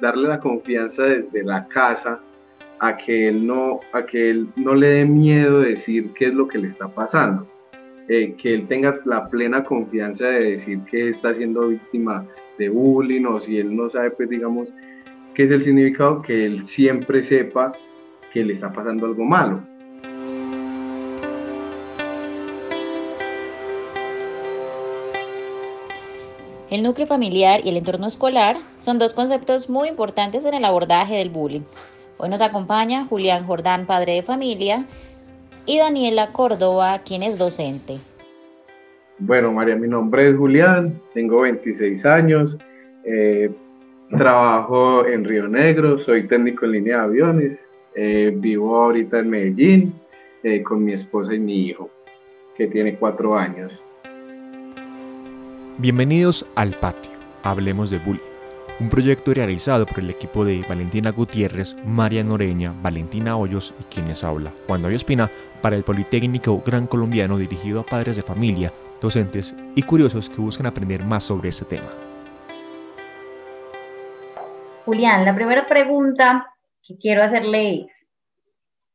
darle la confianza desde la casa a que él no, a que él no le dé miedo decir qué es lo que le está pasando. Eh, que él tenga la plena confianza de decir que está siendo víctima de bullying o si él no sabe, pues digamos, qué es el significado, que él siempre sepa que le está pasando algo malo. El núcleo familiar y el entorno escolar son dos conceptos muy importantes en el abordaje del bullying. Hoy nos acompaña Julián Jordán, padre de familia, y Daniela Córdoba, quien es docente. Bueno, María, mi nombre es Julián, tengo 26 años, eh, trabajo en Río Negro, soy técnico en línea de aviones, eh, vivo ahorita en Medellín eh, con mi esposa y mi hijo, que tiene cuatro años. Bienvenidos al patio, hablemos de bullying un proyecto realizado por el equipo de Valentina Gutiérrez, María Noreña, Valentina Hoyos y quienes habla, Juan David Espina, para el Politécnico Gran Colombiano dirigido a padres de familia, docentes y curiosos que buscan aprender más sobre este tema. Julián, la primera pregunta que quiero hacerle es,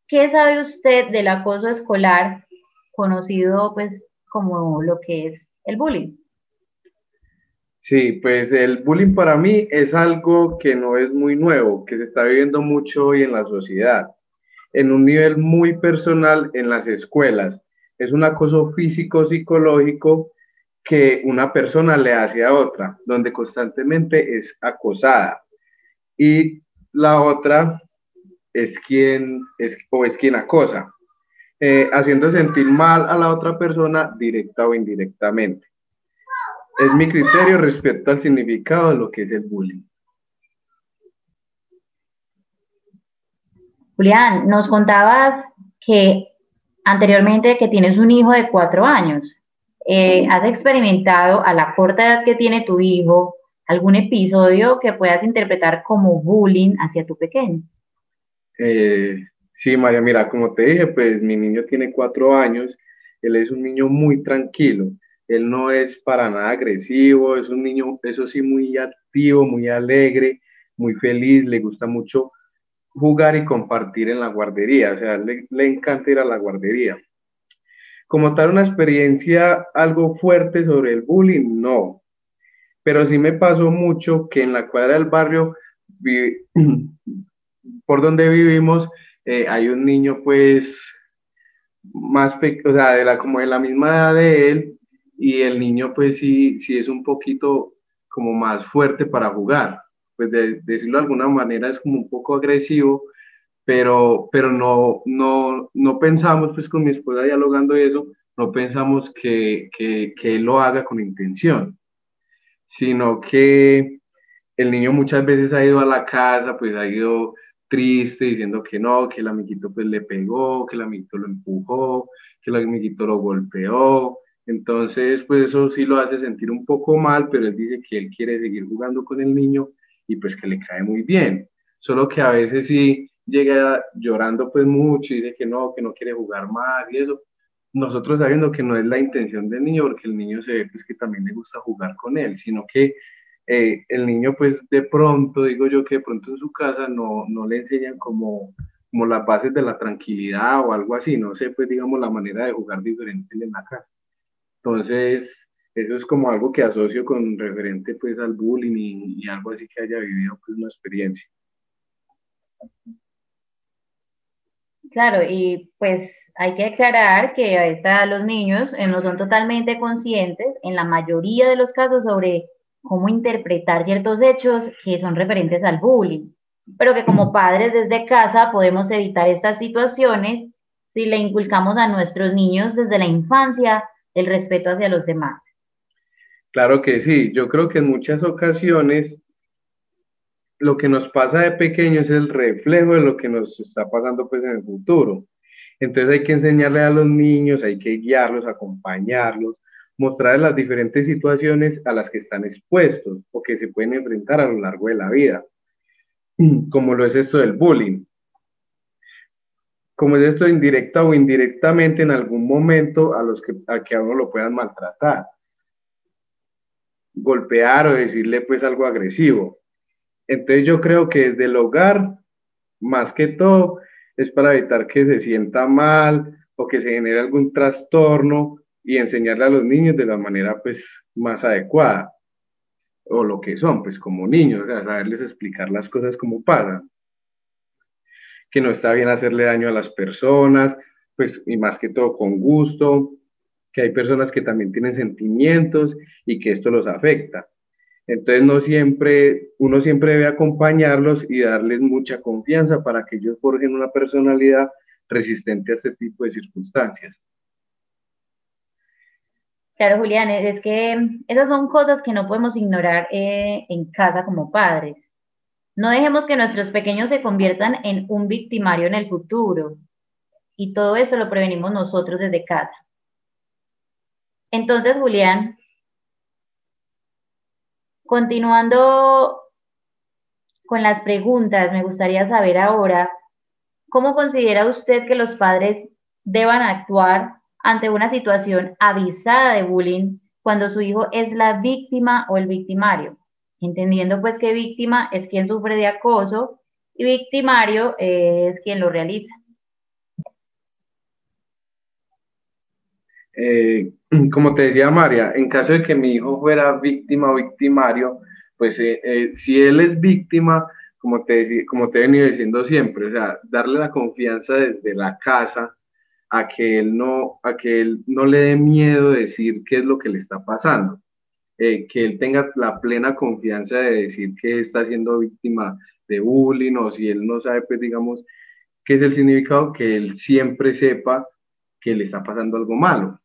¿qué sabe usted del acoso escolar conocido pues como lo que es el bullying? Sí, pues el bullying para mí es algo que no es muy nuevo, que se está viviendo mucho hoy en la sociedad, en un nivel muy personal en las escuelas. Es un acoso físico, psicológico que una persona le hace a otra, donde constantemente es acosada. Y la otra es quien es o es quien acosa, eh, haciendo sentir mal a la otra persona directa o indirectamente es mi criterio respecto al significado de lo que es el bullying. Julián, nos contabas que anteriormente que tienes un hijo de cuatro años. Eh, ¿Has experimentado a la corta edad que tiene tu hijo algún episodio que puedas interpretar como bullying hacia tu pequeño? Eh, sí, María, mira, como te dije, pues mi niño tiene cuatro años, él es un niño muy tranquilo él no es para nada agresivo, es un niño, eso sí, muy activo, muy alegre, muy feliz, le gusta mucho jugar y compartir en la guardería, o sea, le, encanta ir a la guardería. Como tal, una experiencia algo fuerte sobre el bullying, no. Pero sí me pasó mucho que en la cuadra del barrio, por donde vivimos, eh, hay un niño pues más o sea, de la, como de la misma edad de él, y el niño pues sí, sí es un poquito como más fuerte para jugar, pues de, decirlo de alguna manera es como un poco agresivo, pero, pero no, no, no pensamos pues con mi esposa dialogando eso, no pensamos que, que, que él lo haga con intención, sino que el niño muchas veces ha ido a la casa, pues ha ido triste diciendo que no, que el amiguito pues le pegó, que el amiguito lo empujó, que el amiguito lo golpeó, entonces, pues eso sí lo hace sentir un poco mal, pero él dice que él quiere seguir jugando con el niño y pues que le cae muy bien. Solo que a veces sí llega llorando pues mucho y dice que no, que no quiere jugar más y eso. Nosotros sabiendo que no es la intención del niño, porque el niño se ve pues que también le gusta jugar con él, sino que eh, el niño pues de pronto, digo yo que de pronto en su casa no, no le enseñan como, como las bases de la tranquilidad o algo así, no sé pues digamos la manera de jugar diferente en la casa. Entonces, eso es como algo que asocio con referente pues al bullying y, algo así que haya vivido pues una experiencia. Claro, y pues hay que aclarar que a esta los niños eh, no son totalmente conscientes en la mayoría de los casos sobre cómo interpretar ciertos hechos que son referentes al bullying, pero que como padres desde casa podemos evitar estas situaciones si le inculcamos a nuestros niños desde la infancia el respeto hacia los demás. Claro que sí, yo creo que en muchas ocasiones lo que nos pasa de pequeño es el reflejo de lo que nos está pasando pues en el futuro. Entonces hay que enseñarle a los niños, hay que guiarlos, acompañarlos, mostrarles las diferentes situaciones a las que están expuestos o que se pueden enfrentar a lo largo de la vida, como lo es esto del bullying como es esto indirecta o indirectamente en algún momento a los que a que a uno lo puedan maltratar, golpear o decirle pues algo agresivo. entonces yo creo que desde el hogar, más que todo, es para evitar que se sienta mal o que se genere algún trastorno y enseñarle a los niños de la manera pues más adecuada. O lo que son, pues como niños, saberles explicar las cosas como pasan, que no está bien hacerle daño a las personas, pues y más que todo con gusto, que hay personas que también tienen sentimientos y que esto los afecta. Entonces no siempre, uno siempre debe acompañarlos y darles mucha confianza para que ellos forjen una personalidad resistente a este tipo de circunstancias. Claro, Julián, es que esas son cosas que no podemos ignorar eh, en casa como padres. No dejemos que nuestros pequeños se conviertan en un victimario en el futuro. Y todo eso lo prevenimos nosotros desde casa. Entonces, Julián, continuando con las preguntas, me gustaría saber ahora, ¿cómo considera usted que los padres deban actuar ante una situación avisada de bullying cuando su hijo es la víctima o el victimario? Entendiendo pues que víctima es quien sufre de acoso y victimario es quien lo realiza. Eh, como te decía María, en caso de que mi hijo fuera víctima o victimario, pues eh, eh, si él es víctima, como te, como te he venido diciendo siempre, o sea, darle la confianza desde la casa a que él no, a que él no le dé miedo decir qué es lo que le está pasando, que él tenga la plena confianza de decir que está siendo víctima de bullying o si él no sabe, pues digamos, qué es el significado, que él siempre sepa que le está pasando algo malo.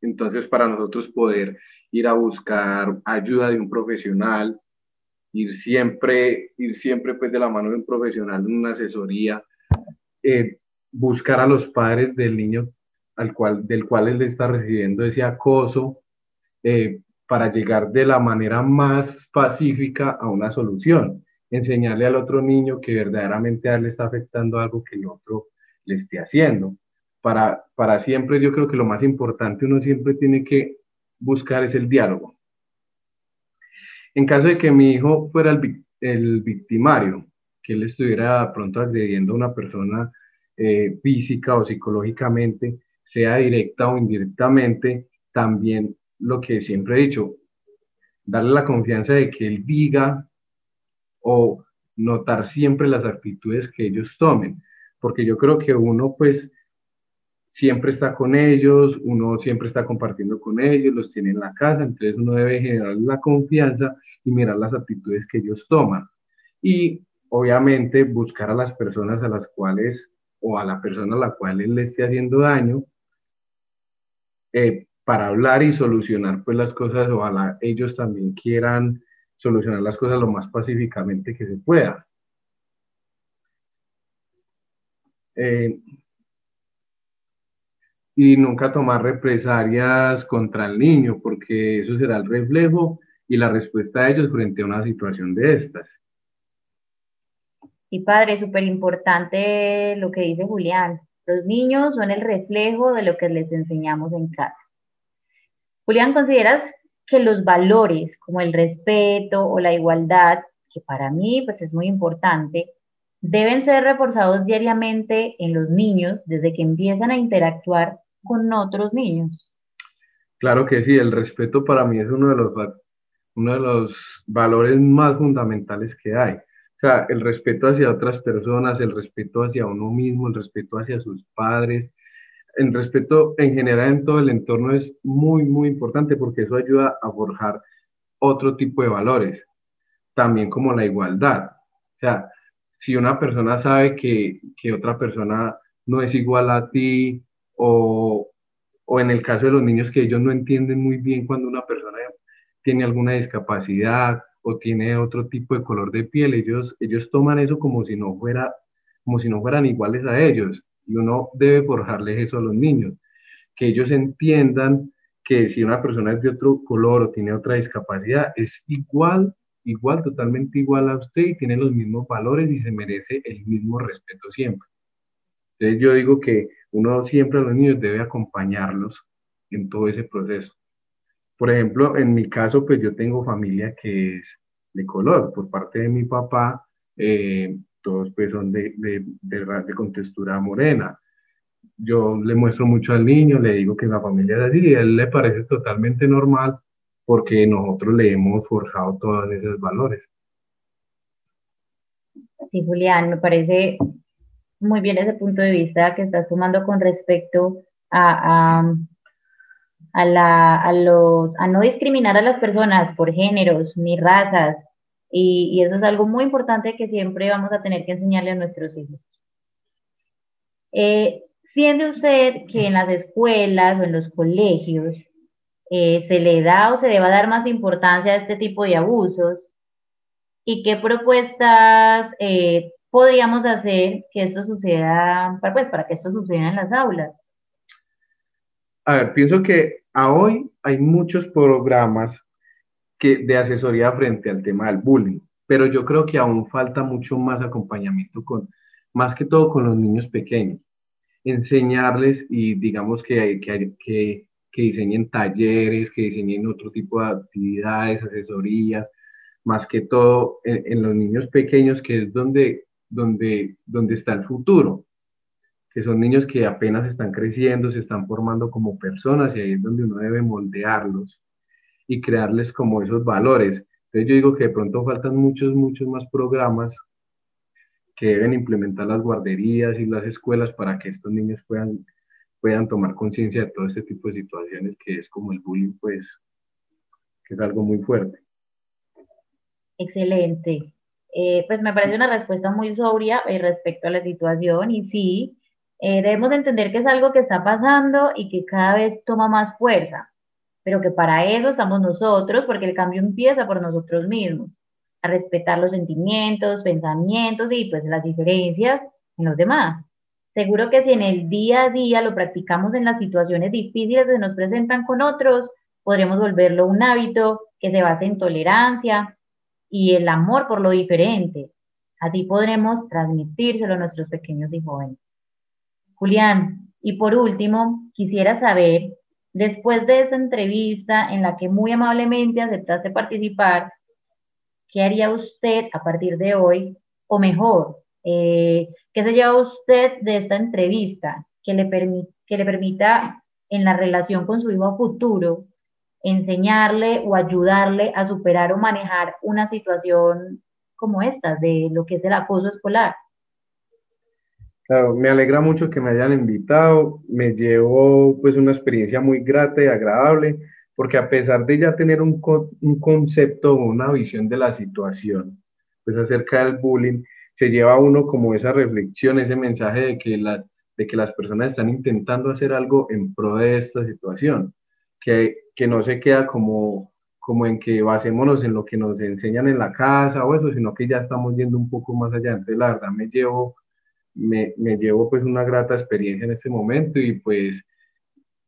Entonces, para nosotros poder ir a buscar ayuda de un profesional, ir siempre, ir siempre pues de la mano de un profesional una asesoría, eh, buscar a los padres del niño al cual, del cual él está recibiendo ese acoso, eh, para llegar de la manera más pacífica a una solución, enseñarle al otro niño que verdaderamente a él le está afectando algo que el otro le esté haciendo para, para siempre yo creo que lo más importante uno siempre tiene que buscar es el diálogo. En caso de que mi hijo fuera el, el victimario, que él estuviera pronto agrediendo a una persona eh, física o psicológicamente, sea directa o indirectamente, también lo que siempre he dicho, darle la confianza de que él diga o notar siempre las actitudes que ellos tomen, porque yo creo que uno pues siempre está con ellos, uno siempre está compartiendo con ellos, los tiene en la casa, entonces uno debe generar la confianza y mirar las actitudes que ellos toman. Y obviamente buscar a las personas a las cuales o a la persona a la cual él le esté haciendo daño eh, para hablar y solucionar pues las cosas, ojalá ellos también quieran solucionar las cosas lo más pacíficamente que se pueda. Eh, y nunca tomar represalias contra el niño, porque eso será el reflejo y la respuesta de ellos frente a una situación de estas. Y padre, súper importante lo que dice Julián. Los niños son el reflejo de lo que les enseñamos en casa. Julián, ¿consideras que los valores como el respeto o la igualdad, que para mí pues es muy importante, deben ser reforzados diariamente en los niños desde que empiezan a interactuar con otros niños. Claro que sí, el respeto para mí es uno de los, uno de los valores más fundamentales que hay. O sea, el respeto hacia otras personas, el respeto hacia uno mismo, el respeto hacia sus padres, el respeto en general en todo el entorno es muy, muy importante porque eso ayuda a forjar otro tipo de valores, también como la igualdad. O sea, si una persona sabe que, que otra persona no es igual a ti, o, o en el caso de los niños que ellos no entienden muy bien cuando una persona tiene alguna discapacidad o tiene otro tipo de color de piel, ellos, ellos toman eso como si no fuera como si no fueran iguales a ellos y uno debe forjarles eso a los niños, que ellos entiendan que si una persona es de otro color o tiene otra discapacidad, es igual, igual, totalmente igual a usted y tiene los mismos valores y se merece el mismo respeto siempre. Entonces yo digo que uno siempre a los niños debe acompañarlos en todo ese proceso. Por ejemplo, en mi caso, pues yo tengo familia que es de color. Por parte de mi papá, eh, todos pues son de, de, de, con textura morena. Yo le muestro mucho al niño, le digo que la familia es así y a él le parece totalmente normal porque nosotros le hemos forjado todos esos valores. Sí, Julián, me parece muy bien ese punto de vista que estás tomando con respecto a, a, a, la, a, los, a no discriminar a las personas por géneros ni razas. Y, eso es algo muy importante que siempre vamos a tener que enseñarle a nuestros hijos. Eh, siente usted que en las escuelas o en los colegios eh, se le da o se deba dar más importancia a este tipo de abusos? ¿Y qué propuestas eh, podríamos hacer que esto suceda, pues, para que esto suceda en las aulas? A ver, pienso que hoy hay muchos programas que, de asesoría frente al tema del bullying, pero yo creo que aún falta mucho más acompañamiento con, más que todo con los niños pequeños. Enseñarles y digamos que, que, que, que diseñen talleres, que diseñen otro tipo de actividades, asesorías, más que todo en, en, los niños pequeños, que es donde, donde, donde está el futuro que son niños que apenas están creciendo, se están formando como personas y ahí es donde uno debe moldearlos y crearles como esos valores. Entonces yo digo que de pronto faltan muchos, muchos más programas que deben implementar las guarderías y las escuelas para que estos niños puedan, puedan tomar conciencia de todo este tipo de situaciones que es como el bullying, pues, que es algo muy fuerte. Excelente. Eh, pues me parece una respuesta muy sobria eh, respecto a la situación y sí, eh, debemos entender que es algo que está pasando y que cada vez toma más fuerza, pero que para eso estamos nosotros, porque el cambio empieza por nosotros mismos, a respetar los sentimientos, pensamientos y pues las diferencias en los demás. Seguro que si en el día a día lo practicamos en las situaciones difíciles que nos presentan con otros, podremos volverlo un hábito que se base en tolerancia y el amor por lo diferente. Así podremos transmitírselo a nuestros pequeños y jóvenes. Julián, y por último, quisiera saber, después de esa entrevista en la que muy amablemente aceptaste participar, ¿qué haría usted a partir de hoy? O mejor, eh, ¿qué se lleva usted de esta entrevista que le, que le permita en la relación con su hijo futuro enseñarle o ayudarle a superar o manejar una situación como esta, de lo que es el acoso escolar? Me alegra mucho que me hayan invitado, me llevo pues una experiencia muy grata y agradable, porque a pesar de ya tener un, un concepto o una visión de la situación, pues acerca del bullying, se lleva uno como esa reflexión, ese mensaje de que, la, de que las personas están intentando hacer algo en pro de esta situación, que, que no se queda como, como en que basémonos en lo que nos enseñan en la casa o eso, sino que ya estamos yendo un poco más allá. Entonces, la verdad, me llevo me, me, llevo pues una grata experiencia en este momento y pues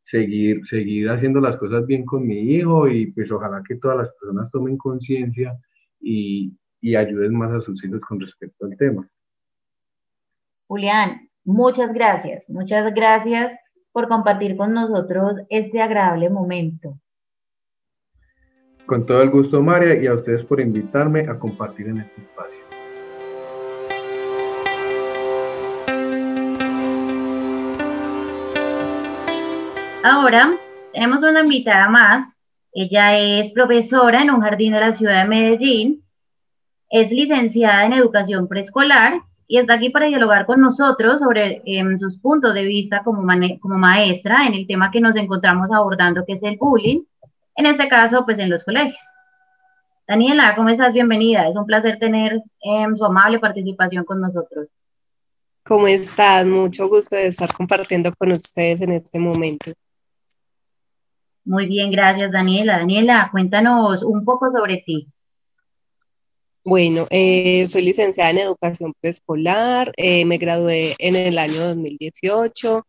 seguir, seguir haciendo las cosas bien con mi hijo y pues ojalá que todas las personas tomen conciencia y, y ayuden más a sus hijos con respecto al tema. Julián, muchas gracias, muchas gracias por compartir con nosotros este agradable momento. Con todo el gusto, María, y a ustedes por invitarme a compartir en este espacio. Ahora tenemos una invitada más. Ella es profesora en un jardín de la ciudad de Medellín. Es licenciada en educación preescolar y está aquí para dialogar con nosotros sobre em, sus puntos de vista como, maestra en el tema que nos encontramos abordando, que es el bullying, en este caso, pues en los colegios. Daniela, ¿cómo estás? Bienvenida. Es un placer tener em, su amable participación con nosotros. ¿Cómo estás? Mucho gusto de estar compartiendo con ustedes en este momento. Muy bien, gracias Daniela. Daniela, cuéntanos un poco sobre ti. Bueno, eh, soy licenciada en educación preescolar, eh, me gradué en el año 2018,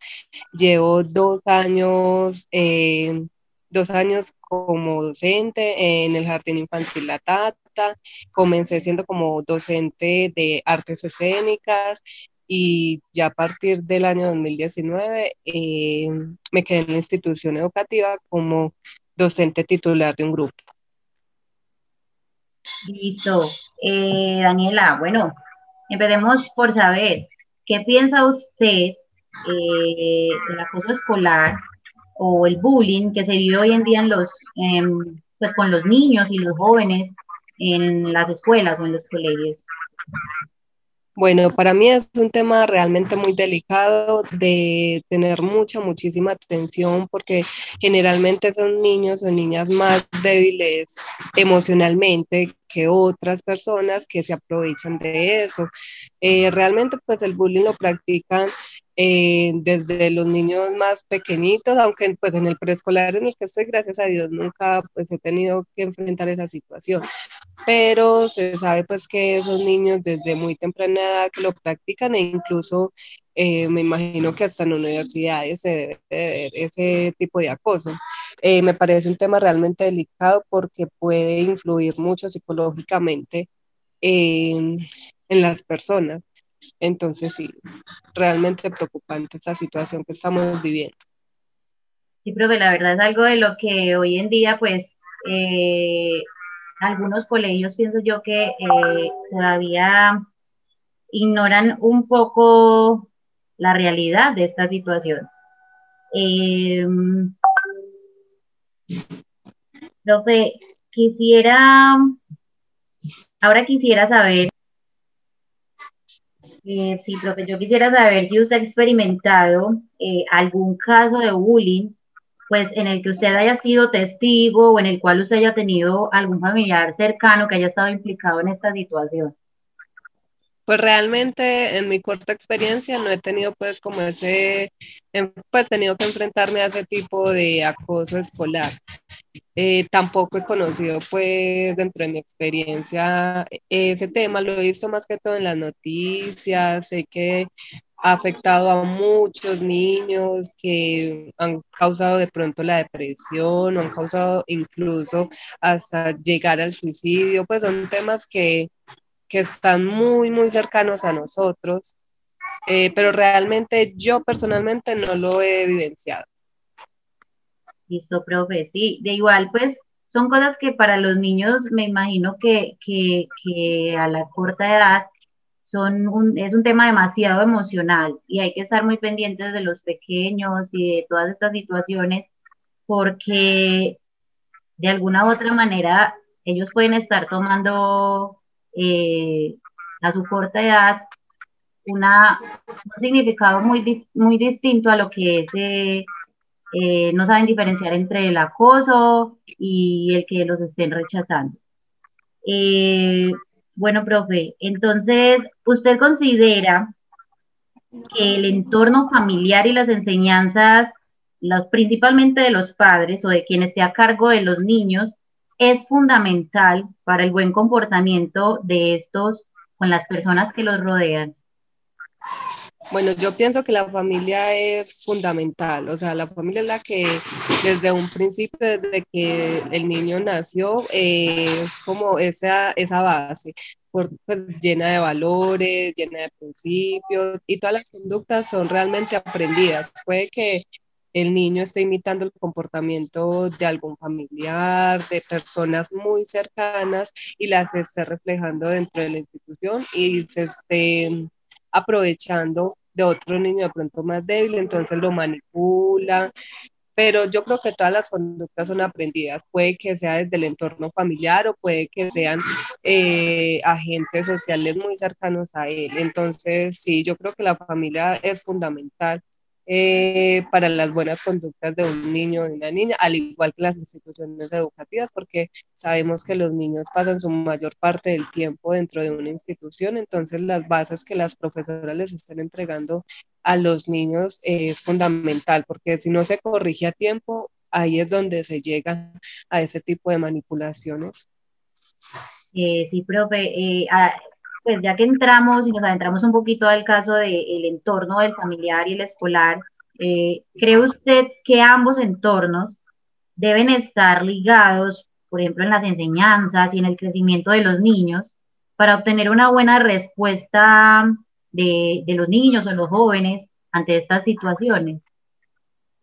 llevo dos años, eh, dos años como docente en el Jardín Infantil La Tata, comencé siendo como docente de artes escénicas y ya a partir del año 2019 eh, me quedé en la institución educativa como docente titular de un grupo. Listo. Eh, Daniela, bueno, empecemos por saber, ¿qué piensa usted eh, del acoso escolar o el bullying que se vive hoy en día en los, em, pues con los niños y los jóvenes en las escuelas o en los colegios? Bueno, para mí es un tema realmente muy delicado de tener mucha, muchísima atención porque generalmente son niños o niñas más débiles emocionalmente que otras personas que se aprovechan de eso. Eh, realmente pues el bullying lo practican eh, desde los niños más pequeñitos, aunque pues en el preescolar en el que estoy, gracias a Dios, nunca pues he tenido que enfrentar esa situación, pero se sabe pues que esos niños desde muy temprana edad que lo practican e incluso eh, me imagino que hasta en universidades se debe ver ese tipo de acoso. Eh, me parece un tema realmente delicado porque puede influir mucho psicológicamente en, en las personas. Entonces, sí, realmente preocupante esta situación que estamos viviendo. Sí, profe, la verdad es algo de lo que hoy en día, pues, eh, algunos colegios pienso yo que eh, todavía ignoran un poco la realidad de esta situación. Em, profe, quisiera, ahora quisiera saber eh, sí, profe, yo quisiera saber si usted ha experimentado eh, algún caso de bullying, pues en el que usted haya sido testigo o en el cual usted haya tenido algún familiar cercano que haya estado implicado en esta situación. Pues realmente en mi corta experiencia no he tenido pues como ese, pues tenido que enfrentarme a ese tipo de acoso escolar. Eh, tampoco he conocido pues dentro de mi experiencia ese tema, lo he visto más que todo en las noticias, sé que ha afectado a muchos niños que han causado de pronto la depresión o han causado incluso hasta llegar al suicidio, pues son temas que que están muy, muy cercanos a nosotros, eh, pero realmente yo personalmente no lo he vivenciado. Listo, profe, sí, de igual, pues son cosas que para los niños me imagino que, que, que a la corta edad son un, es un tema demasiado emocional y hay que estar muy pendientes de los pequeños y de todas estas situaciones porque de alguna u otra manera ellos pueden estar tomando eh, a su corta edad una, un significado muy, muy distinto a lo que es, eh, eh, no saben diferenciar entre el acoso y el que los estén rechazando. bueno, profe, entonces, ¿usted considera que el entorno familiar y las enseñanzas, los, principalmente de los padres o de quien esté a cargo de los niños, es fundamental para el buen comportamiento de estos con las personas que los rodean? Bueno, yo pienso que la familia es fundamental, o sea, la familia es la que desde un principio, desde que el niño nació, es como esa, esa base, pues, llena de valores, llena de principios, y todas las conductas son realmente aprendidas. Puede que el niño está imitando el comportamiento de algún familiar, de personas muy cercanas y las esté reflejando dentro de la institución y se esté aprovechando de otro niño de pronto más débil, entonces lo manipula. Pero yo creo que todas las conductas son aprendidas. Puede que sea desde el entorno familiar o puede que sean eh, agentes sociales muy cercanos a él. Entonces, sí, yo creo que la familia es fundamental eh, para las buenas conductas de un niño o de una niña, al igual que las instituciones educativas, porque sabemos que los niños pasan su mayor parte del tiempo dentro de una institución, entonces las bases que las profesoras les están entregando a los niños es fundamental, porque si no se corrige a tiempo, ahí es donde se llega a ese tipo de manipulaciones. Eh, sí, profe, eh, pues ya que entramos y nos adentramos un poquito al caso del entorno del familiar y el escolar, eh, ¿cree usted que ambos entornos deben estar ligados, por ejemplo, en las enseñanzas y en el crecimiento de los niños, para obtener una buena respuesta de, de los niños o los jóvenes ante estas situaciones?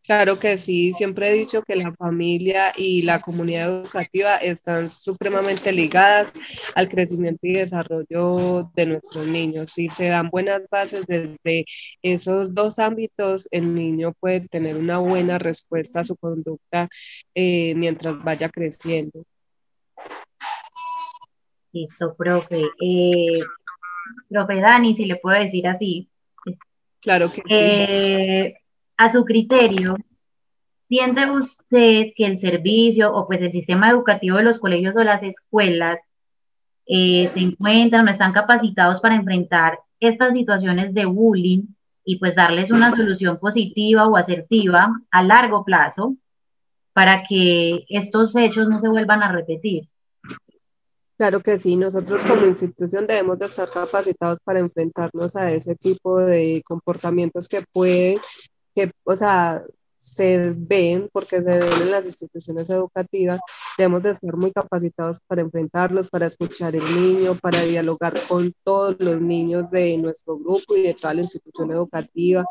Claro que sí, siempre he dicho que la familia y la comunidad educativa están supremamente ligadas al crecimiento y desarrollo de nuestros niños. Si se dan buenas bases desde esos dos ámbitos, el niño puede tener una buena respuesta a su conducta eh, mientras vaya creciendo. Listo, profe. Eh, profe Dani, si le puedo decir así. Claro que sí. A su criterio, ¿siente usted que el servicio o pues el sistema educativo de los colegios o las escuelas eh, se encuentran o están capacitados para enfrentar estas situaciones de bullying y pues darles una solución positiva o asertiva a largo plazo para que estos hechos no se vuelvan a repetir? Claro que sí, nosotros como institución debemos de estar capacitados para enfrentarnos a ese tipo de comportamientos que pueden que, o sea, se ven porque se ven en las instituciones educativas, debemos de estar muy capacitados para enfrentarlos, para escuchar el niño, para dialogar con todos los niños de nuestro grupo y de toda la institución educativa,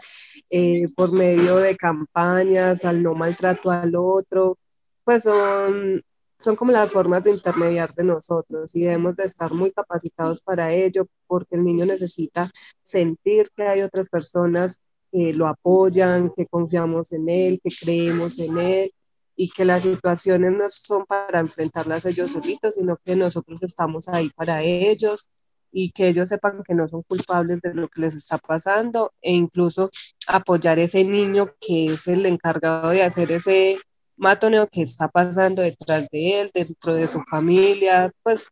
eh, por medio de campañas, al no maltrato al otro, pues son, son como las formas de intermediar de nosotros y debemos de estar muy capacitados para ello porque el niño necesita sentir que hay otras personas que lo apoyan, que confiamos en él, que creemos en él y que las situaciones no son para enfrentarlas ellos solitos, sino que nosotros estamos ahí para ellos y que ellos sepan que no son culpables de lo que les está pasando e incluso apoyar a ese niño que es el encargado de hacer ese matoneo que está pasando detrás de él, dentro de su familia, pues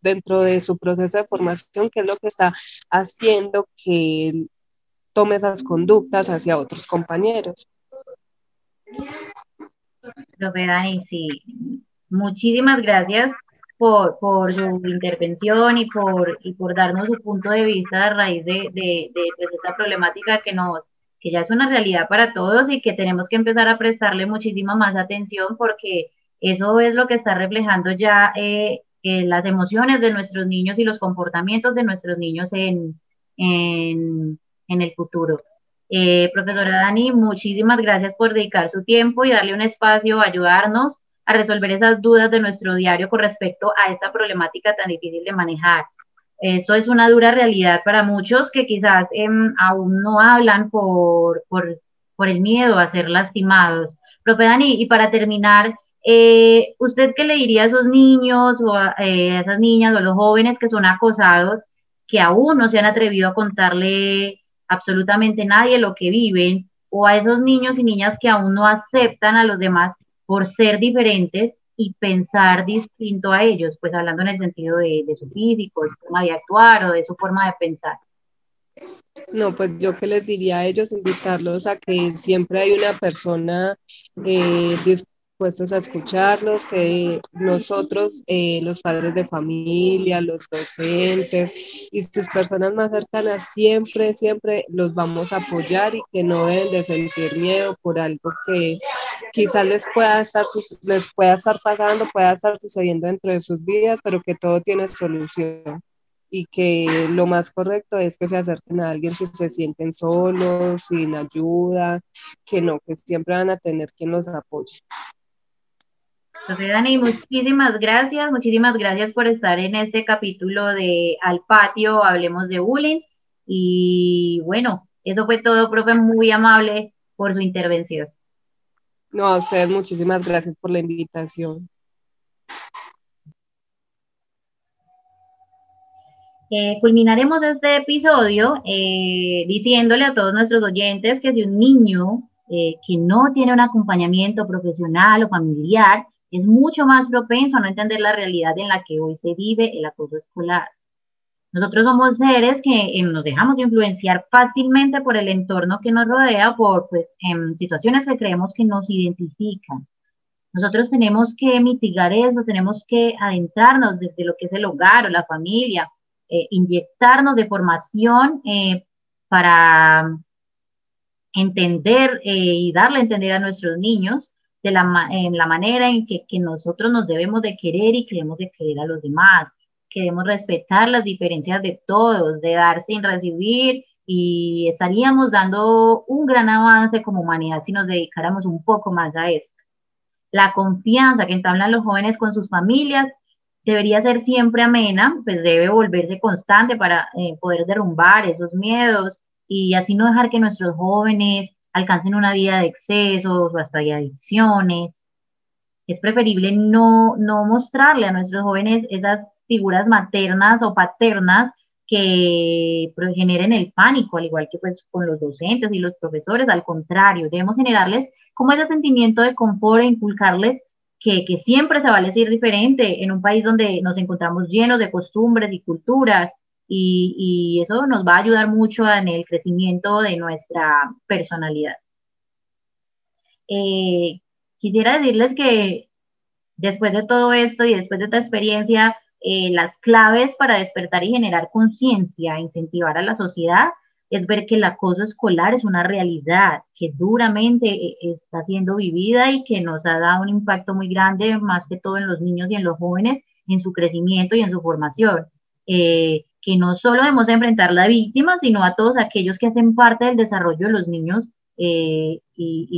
dentro de su proceso de formación, que es lo que está haciendo que tome esas conductas hacia otros compañeros. Dani, sí, muchísimas gracias por, por, su intervención y por, y por darnos su punto de vista a raíz de, de, de pues, esta problemática que, nos, que ya es una realidad para todos y que tenemos que empezar a prestarle muchísima más atención porque eso es lo que está reflejando ya eh, eh, las emociones de nuestros niños y los comportamientos de nuestros niños en, en, en el futuro. Eh, profesora Dani, muchísimas gracias por dedicar su tiempo y darle un espacio a ayudarnos a resolver esas dudas de nuestro diario con respecto a esta problemática tan difícil de manejar. Esto es una dura realidad para muchos que quizás em, aún no hablan por, por, por, el miedo a ser lastimados. Profe Dani, y para terminar, eh, ¿usted qué le diría a esos niños o eh, a esas niñas o a los jóvenes que son acosados que aún no se han atrevido a contarle absolutamente nadie lo que viven, o a esos niños y niñas que aún no aceptan a los demás por ser diferentes y pensar distinto a ellos, pues hablando en el sentido de, su físico, de su forma de actuar o de su forma de pensar. No, pues yo que les diría a ellos, invitarlos a que siempre hay una persona eh, a escucharlos, que nosotros, eh, los padres de familia, los docentes y sus personas más cercanas, siempre, siempre los vamos a apoyar y que no deben de sentir miedo por algo que quizás les pueda estar, les pueda estar pasando, pueda estar sucediendo dentro de sus vidas, pero que todo tiene solución y que lo más correcto es que se acerquen a alguien si se sienten solos, sin ayuda, que no, que siempre van a tener quien los apoye. Profe Dani, muchísimas gracias, muchísimas gracias por estar en este capítulo de Al Patio, Hablemos de Bullying. Y bueno, eso fue todo, profe, muy amable por su intervención. No, a ustedes muchísimas gracias por la invitación. Eh, culminaremos este episodio eh, diciéndole a todos nuestros oyentes que si un niño eh, que no tiene un acompañamiento profesional o familiar es mucho más propenso a no entender la realidad en la que hoy se vive el acoso escolar. Nosotros somos seres que eh, nos dejamos influenciar fácilmente por el entorno que nos rodea, por pues, en situaciones que creemos que nos identifican. Nosotros tenemos que mitigar eso, tenemos que adentrarnos desde lo que es el hogar o la familia, eh, inyectarnos de formación eh, para entender y darle a entender a nuestros niños de la, en la manera en que, que, nosotros nos debemos de querer y queremos de querer a los demás. Queremos respetar las diferencias de todos, de dar sin recibir y estaríamos dando un gran avance como humanidad si nos dedicáramos un poco más a esto. La confianza que entablan los jóvenes con sus familias debería ser siempre amena, pues debe volverse constante para eh, poder derrumbar esos miedos y así no dejar que nuestros jóvenes alcancen una vida de excesos o hasta de adicciones. Es preferible no, no mostrarle a nuestros jóvenes esas figuras maternas o paternas que generen el pánico, al igual que pues con los docentes y los profesores, al contrario, debemos generarles como ese sentimiento de confort e inculcarles que, que siempre se va a decir diferente en un país donde nos encontramos llenos de costumbres y culturas y, eso nos va a ayudar mucho en el crecimiento de nuestra personalidad. Eh, quisiera decirles que después de todo esto y después de esta experiencia, eh, las claves para despertar y generar conciencia, incentivar a la sociedad, es ver que el acoso escolar es una realidad que duramente eh, está siendo vivida y que nos ha dado un impacto muy grande, más que todo en los niños y en los jóvenes, en su crecimiento y en su formación. Que no solo debemos enfrentar la víctima, sino a todos aquellos que hacen parte del desarrollo de los niños y,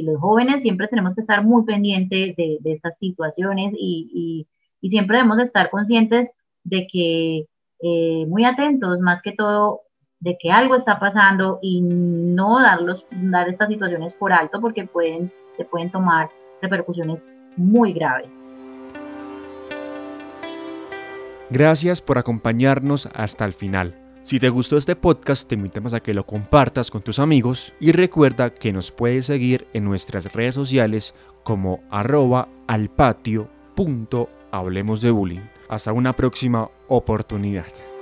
los jóvenes. Siempre tenemos que estar muy pendientes de, de estas situaciones y, y siempre debemos estar conscientes de que, eh, muy atentos más que todo, de que algo está pasando y no darlos, dar estas situaciones por alto porque pueden, se pueden tomar repercusiones muy graves. Gracias por acompañarnos hasta el final. Si te gustó este podcast, te invitamos a que lo compartas con tus amigos y recuerda que nos puedes seguir en nuestras redes sociales como arroba bullying. Hasta una próxima oportunidad.